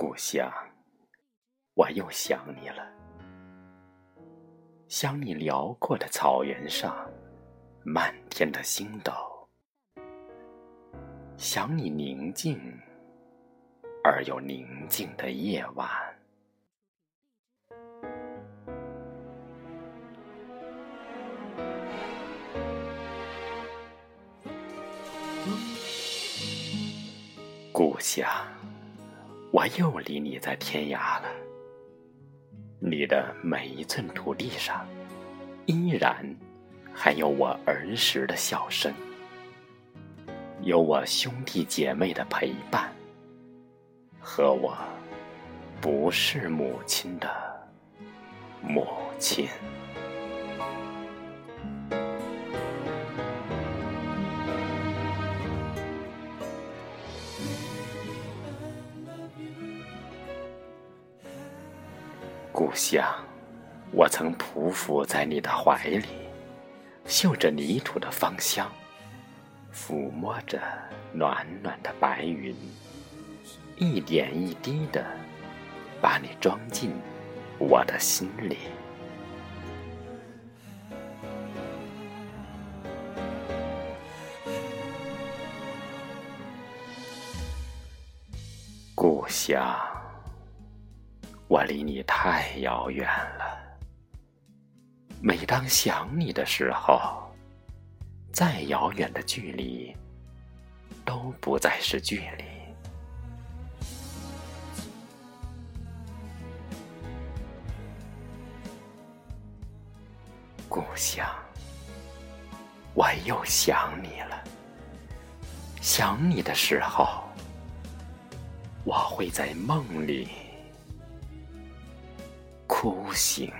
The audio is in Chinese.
故乡，我又想你了。想你辽阔的草原上，漫天的星斗；想你宁静而又宁静的夜晚。故乡，我又离你在天涯了。你的每一寸土地上，依然还有我儿时的笑声，有我兄弟姐妹的陪伴，和我不是母亲的母亲。故乡，我曾匍匐在你的怀里，嗅着泥土的芳香，抚摸着暖暖的白云，一点一滴的把你装进我的心里。故乡。我离你太遥远了。每当想你的时候，再遥远的距离都不再是距离。故乡，我又想你了。想你的时候，我会在梦里。哭醒。